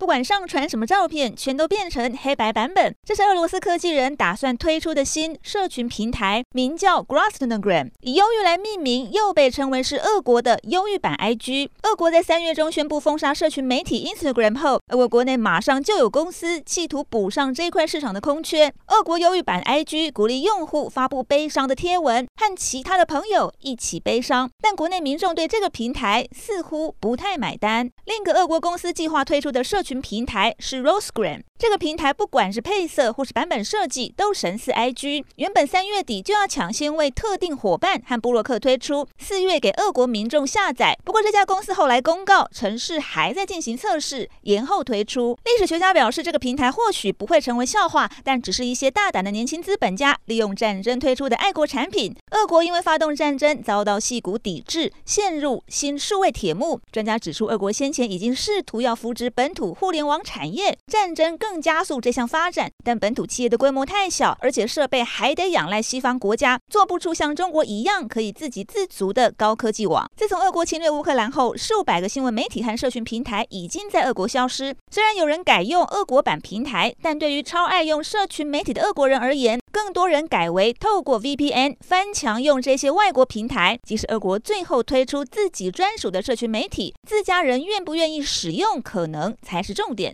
不管上传什么照片，全都变成黑白版本。这是俄罗斯科技人打算推出的新社群平台，名叫 Groznogram，以忧郁来命名，又被称为是俄国的忧郁版 IG。俄国在三月中宣布封杀社群媒体 Instagram 后，俄国国内马上就有公司企图补上这块市场的空缺。俄国忧郁版 IG 鼓励用户发布悲伤的贴文，和其他的朋友一起悲伤。但国内民众对这个平台似乎不太买单。另一个俄国公司计划推出的社群群平台是 Rosegram，这个平台不管是配色或是版本设计都神似 IG。原本三月底就要抢先为特定伙伴和布洛克推出，四月给俄国民众下载。不过这家公司后来公告，程式还在进行测试，延后推出。历史学家表示，这个平台或许不会成为笑话，但只是一些大胆的年轻资本家利用战争推出的爱国产品。俄国因为发动战争遭到戏骨抵制，陷入新数位铁幕。专家指出，俄国先前已经试图要扶植本土。互联网产业战争更加速这项发展，但本土企业的规模太小，而且设备还得仰赖西方国家，做不出像中国一样可以自给自足的高科技网。自从俄国侵略乌克兰后，数百个新闻媒体和社群平台已经在俄国消失。虽然有人改用俄国版平台，但对于超爱用社群媒体的俄国人而言，更多人改为透过 VPN 翻墙用这些外国平台。即使俄国最后推出自己专属的社群媒体，自家人愿不愿意使用，可能才是重点。